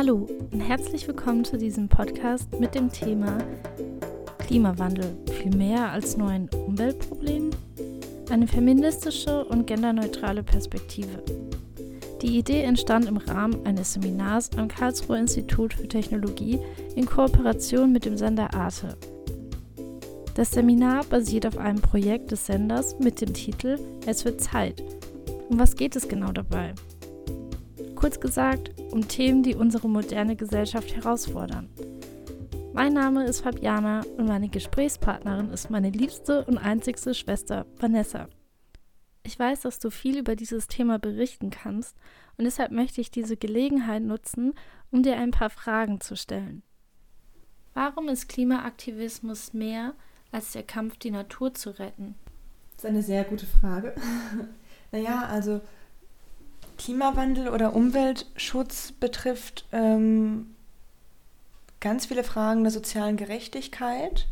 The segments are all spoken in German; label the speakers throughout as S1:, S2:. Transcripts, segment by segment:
S1: Hallo und herzlich willkommen zu diesem Podcast mit dem Thema Klimawandel viel mehr als nur ein Umweltproblem? Eine feministische und genderneutrale Perspektive. Die Idee entstand im Rahmen eines Seminars am Karlsruher Institut für Technologie in Kooperation mit dem Sender Arte. Das Seminar basiert auf einem Projekt des Senders mit dem Titel Es wird Zeit. Um was geht es genau dabei? Kurz gesagt, um Themen, die unsere moderne Gesellschaft herausfordern. Mein Name ist Fabiana und meine Gesprächspartnerin ist meine liebste und einzigste Schwester Vanessa. Ich weiß, dass du viel über dieses Thema berichten kannst und deshalb möchte ich diese Gelegenheit nutzen, um dir ein paar Fragen zu stellen. Warum ist Klimaaktivismus mehr als der Kampf, die Natur zu retten?
S2: Das ist eine sehr gute Frage. naja, also Klimawandel oder Umweltschutz betrifft ähm, ganz viele Fragen der sozialen Gerechtigkeit,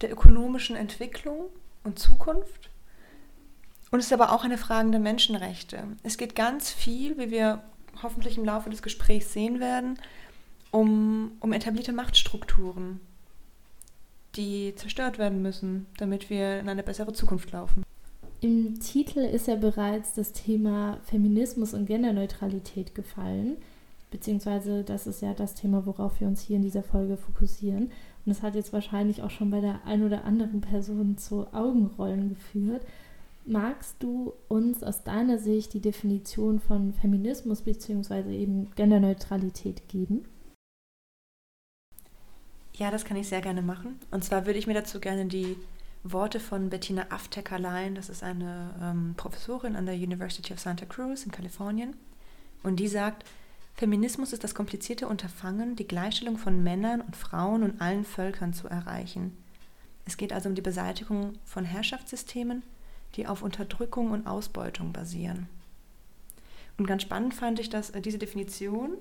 S2: der ökonomischen Entwicklung und Zukunft. Und es ist aber auch eine Frage der Menschenrechte. Es geht ganz viel, wie wir hoffentlich im Laufe des Gesprächs sehen werden, um, um etablierte Machtstrukturen, die zerstört werden müssen, damit wir in eine bessere Zukunft laufen.
S1: Im Titel ist ja bereits das Thema Feminismus und Genderneutralität gefallen, beziehungsweise das ist ja das Thema, worauf wir uns hier in dieser Folge fokussieren. Und das hat jetzt wahrscheinlich auch schon bei der ein oder anderen Person zu Augenrollen geführt. Magst du uns aus deiner Sicht die Definition von Feminismus beziehungsweise eben Genderneutralität geben?
S2: Ja, das kann ich sehr gerne machen. Und zwar würde ich mir dazu gerne die Worte von Bettina Aftecker leihen. Das ist eine ähm, Professorin an der University of Santa Cruz in Kalifornien. Und die sagt, Feminismus ist das komplizierte Unterfangen, die Gleichstellung von Männern und Frauen und allen Völkern zu erreichen. Es geht also um die Beseitigung von Herrschaftssystemen, die auf Unterdrückung und Ausbeutung basieren. Und ganz spannend fand ich, dass äh, diese Definition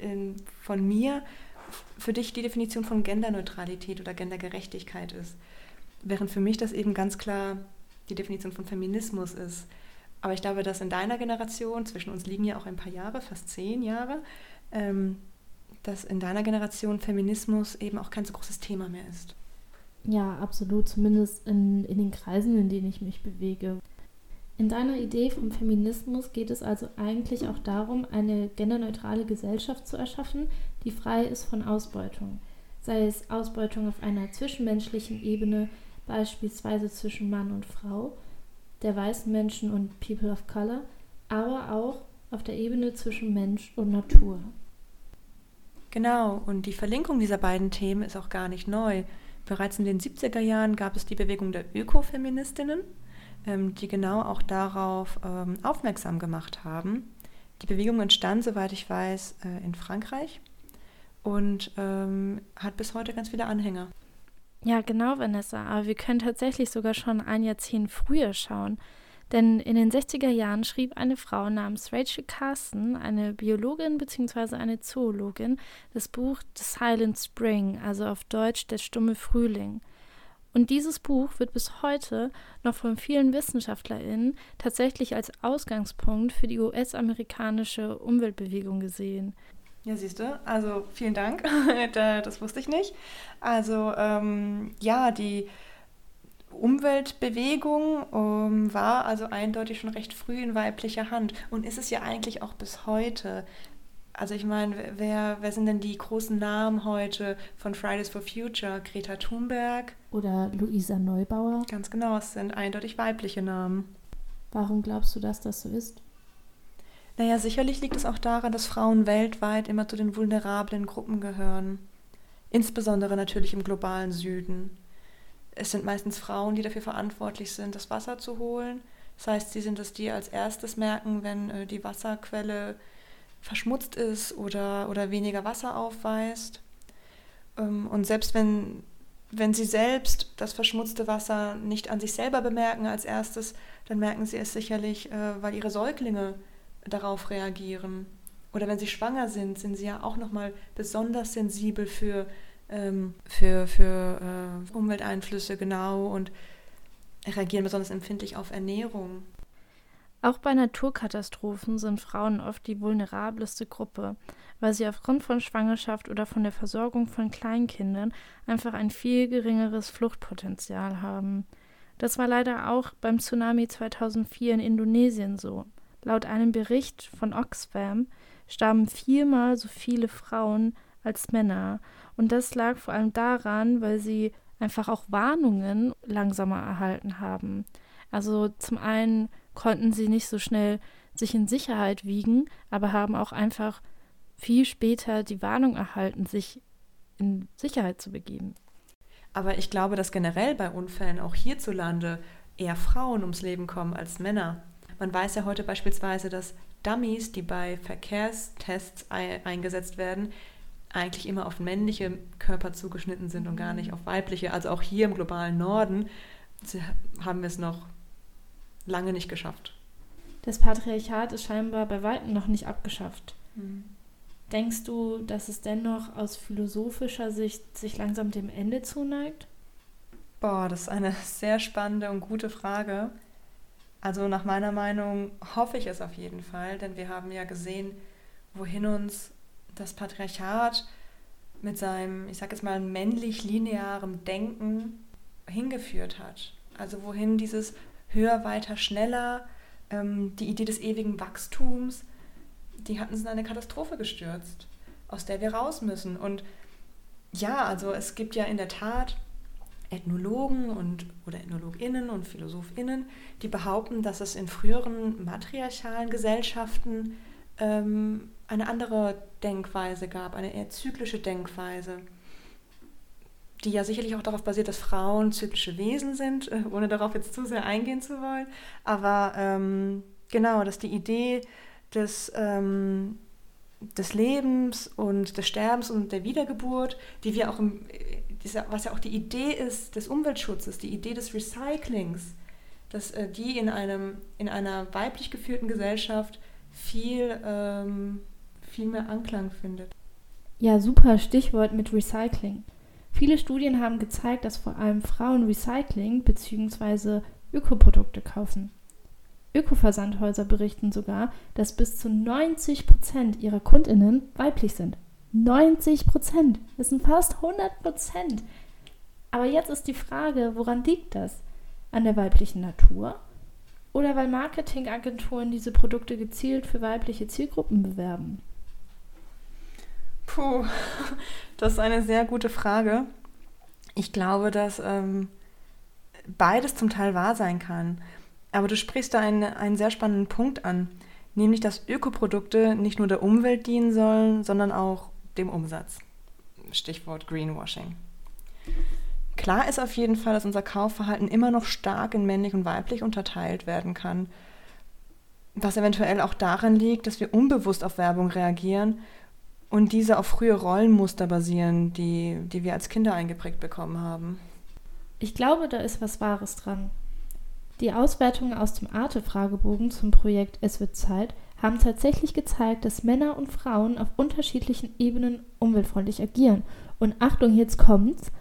S2: äh, von mir für dich die Definition von Genderneutralität oder Gendergerechtigkeit ist während für mich das eben ganz klar die Definition von Feminismus ist. Aber ich glaube, dass in deiner Generation, zwischen uns liegen ja auch ein paar Jahre, fast zehn Jahre, ähm, dass in deiner Generation Feminismus eben auch kein so großes Thema mehr ist.
S1: Ja, absolut, zumindest in, in den Kreisen, in denen ich mich bewege. In deiner Idee vom Feminismus geht es also eigentlich auch darum, eine genderneutrale Gesellschaft zu erschaffen, die frei ist von Ausbeutung. Sei es Ausbeutung auf einer zwischenmenschlichen Ebene, beispielsweise zwischen Mann und Frau, der weißen Menschen und People of Color, aber auch auf der Ebene zwischen Mensch und Natur.
S2: Genau, und die Verlinkung dieser beiden Themen ist auch gar nicht neu. Bereits in den 70er Jahren gab es die Bewegung der Ökofeministinnen, ähm, die genau auch darauf ähm, aufmerksam gemacht haben. Die Bewegung entstand, soweit ich weiß, äh, in Frankreich und ähm, hat bis heute ganz viele Anhänger.
S1: Ja, genau, Vanessa. Aber wir können tatsächlich sogar schon ein Jahrzehnt früher schauen. Denn in den 60er Jahren schrieb eine Frau namens Rachel Carson, eine Biologin bzw. eine Zoologin, das Buch The Silent Spring, also auf Deutsch Der stumme Frühling. Und dieses Buch wird bis heute noch von vielen WissenschaftlerInnen tatsächlich als Ausgangspunkt für die US-amerikanische Umweltbewegung gesehen.
S2: Ja, siehst du. Also vielen Dank. das wusste ich nicht. Also ähm, ja, die Umweltbewegung ähm, war also eindeutig schon recht früh in weiblicher Hand und ist es ja eigentlich auch bis heute. Also ich meine, wer, wer sind denn die großen Namen heute von Fridays for Future? Greta Thunberg.
S1: Oder Luisa Neubauer.
S2: Ganz genau, es sind eindeutig weibliche Namen.
S1: Warum glaubst du, dass das so ist?
S2: Naja, sicherlich liegt es auch daran, dass Frauen weltweit immer zu den vulnerablen Gruppen gehören. Insbesondere natürlich im globalen Süden. Es sind meistens Frauen, die dafür verantwortlich sind, das Wasser zu holen. Das heißt, sie sind es, die als erstes merken, wenn äh, die Wasserquelle verschmutzt ist oder, oder weniger Wasser aufweist. Ähm, und selbst wenn, wenn sie selbst das verschmutzte Wasser nicht an sich selber bemerken als erstes, dann merken sie es sicherlich, äh, weil ihre Säuglinge darauf reagieren. Oder wenn sie schwanger sind, sind sie ja auch nochmal besonders sensibel für, ähm, für, für äh, Umwelteinflüsse, genau, und reagieren besonders empfindlich auf Ernährung.
S1: Auch bei Naturkatastrophen sind Frauen oft die vulnerabelste Gruppe, weil sie aufgrund von Schwangerschaft oder von der Versorgung von Kleinkindern einfach ein viel geringeres Fluchtpotenzial haben. Das war leider auch beim Tsunami 2004 in Indonesien so. Laut einem Bericht von Oxfam starben viermal so viele Frauen als Männer. Und das lag vor allem daran, weil sie einfach auch Warnungen langsamer erhalten haben. Also zum einen konnten sie nicht so schnell sich in Sicherheit wiegen, aber haben auch einfach viel später die Warnung erhalten, sich in Sicherheit zu begeben.
S2: Aber ich glaube, dass generell bei Unfällen auch hierzulande eher Frauen ums Leben kommen als Männer. Man weiß ja heute beispielsweise, dass Dummies, die bei Verkehrstests eingesetzt werden, eigentlich immer auf männliche Körper zugeschnitten sind und gar nicht auf weibliche. Also auch hier im globalen Norden haben wir es noch lange nicht geschafft.
S1: Das Patriarchat ist scheinbar bei weitem noch nicht abgeschafft. Mhm. Denkst du, dass es dennoch aus philosophischer Sicht sich langsam dem Ende zuneigt?
S2: Boah, das ist eine sehr spannende und gute Frage. Also nach meiner Meinung hoffe ich es auf jeden Fall, denn wir haben ja gesehen, wohin uns das Patriarchat mit seinem, ich sag jetzt mal, männlich linearem Denken hingeführt hat. Also wohin dieses höher, weiter, schneller, ähm, die Idee des ewigen Wachstums, die hatten es in eine Katastrophe gestürzt, aus der wir raus müssen. Und ja, also es gibt ja in der Tat Ethnologen und oder Ethnologinnen und Philosophinnen, die behaupten, dass es in früheren matriarchalen Gesellschaften ähm, eine andere Denkweise gab, eine eher zyklische Denkweise die ja sicherlich auch darauf basiert, dass Frauen zyklische Wesen sind, äh, ohne darauf jetzt zu sehr eingehen zu wollen. Aber ähm, genau, dass die Idee des, ähm, des Lebens und des Sterbens und der Wiedergeburt, die wir auch im, was ja auch die Idee ist des Umweltschutzes, die Idee des Recyclings, dass äh, die in, einem, in einer weiblich geführten Gesellschaft viel, ähm, viel mehr Anklang findet.
S1: Ja, super Stichwort mit Recycling. Viele Studien haben gezeigt, dass vor allem Frauen Recycling bzw. Ökoprodukte kaufen. Ökoversandhäuser berichten sogar, dass bis zu 90 Prozent ihrer Kundinnen weiblich sind. 90 Prozent! Das sind fast 100 Prozent! Aber jetzt ist die Frage, woran liegt das? An der weiblichen Natur? Oder weil Marketingagenturen diese Produkte gezielt für weibliche Zielgruppen bewerben?
S2: Puh, das ist eine sehr gute Frage. Ich glaube, dass ähm, beides zum Teil wahr sein kann. Aber du sprichst da einen, einen sehr spannenden Punkt an, nämlich dass Ökoprodukte nicht nur der Umwelt dienen sollen, sondern auch dem Umsatz. Stichwort Greenwashing. Klar ist auf jeden Fall, dass unser Kaufverhalten immer noch stark in männlich und weiblich unterteilt werden kann, was eventuell auch daran liegt, dass wir unbewusst auf Werbung reagieren und diese auf frühe Rollenmuster basieren, die, die wir als Kinder eingeprägt bekommen haben.
S1: Ich glaube, da ist was Wahres dran. Die Auswertungen aus dem Arte-Fragebogen zum Projekt Es wird Zeit haben tatsächlich gezeigt, dass Männer und Frauen auf unterschiedlichen Ebenen umweltfreundlich agieren. Und Achtung, jetzt kommt's.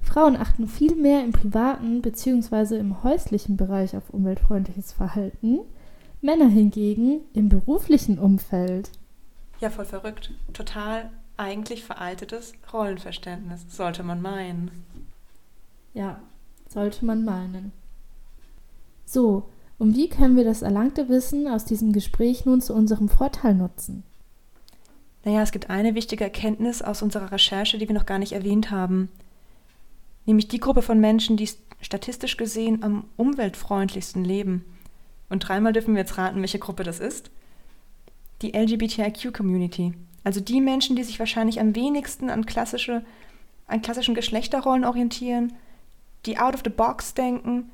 S1: Frauen achten viel mehr im privaten bzw. im häuslichen Bereich auf umweltfreundliches Verhalten, Männer hingegen im beruflichen Umfeld.
S2: Ja, voll verrückt. Total eigentlich veraltetes Rollenverständnis, sollte man meinen.
S1: Ja, sollte man meinen. So, und wie können wir das erlangte Wissen aus diesem Gespräch nun zu unserem Vorteil nutzen?
S2: Naja, es gibt eine wichtige Erkenntnis aus unserer Recherche, die wir noch gar nicht erwähnt haben. Nämlich die Gruppe von Menschen, die statistisch gesehen am umweltfreundlichsten leben. Und dreimal dürfen wir jetzt raten, welche Gruppe das ist die LGBTIQ-Community. Also die Menschen, die sich wahrscheinlich am wenigsten an, klassische, an klassischen Geschlechterrollen orientieren, die out of the box denken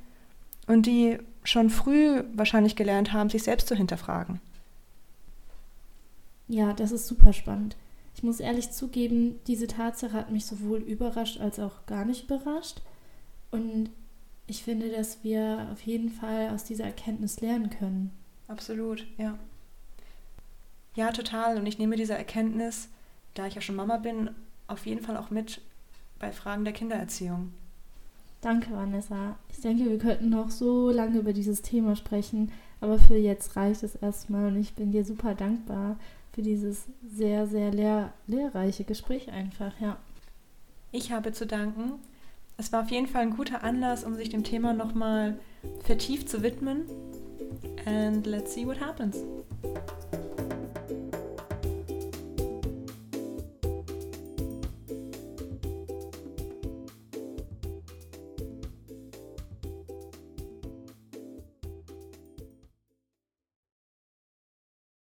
S2: und die schon früh wahrscheinlich gelernt haben, sich selbst zu hinterfragen.
S1: Ja, das ist super spannend. Ich muss ehrlich zugeben, diese Tatsache hat mich sowohl überrascht als auch gar nicht überrascht. Und ich finde, dass wir auf jeden Fall aus dieser Erkenntnis lernen können.
S2: Absolut, ja. Ja, total. Und ich nehme diese Erkenntnis, da ich ja schon Mama bin, auf jeden Fall auch mit bei Fragen der Kindererziehung.
S1: Danke, Vanessa. Ich denke, wir könnten noch so lange über dieses Thema sprechen, aber für jetzt reicht es erstmal und ich bin dir super dankbar für dieses sehr, sehr lehr lehrreiche Gespräch einfach, ja.
S2: Ich habe zu danken. Es war auf jeden Fall ein guter Anlass, um sich dem Thema nochmal vertieft zu widmen. And let's see what happens.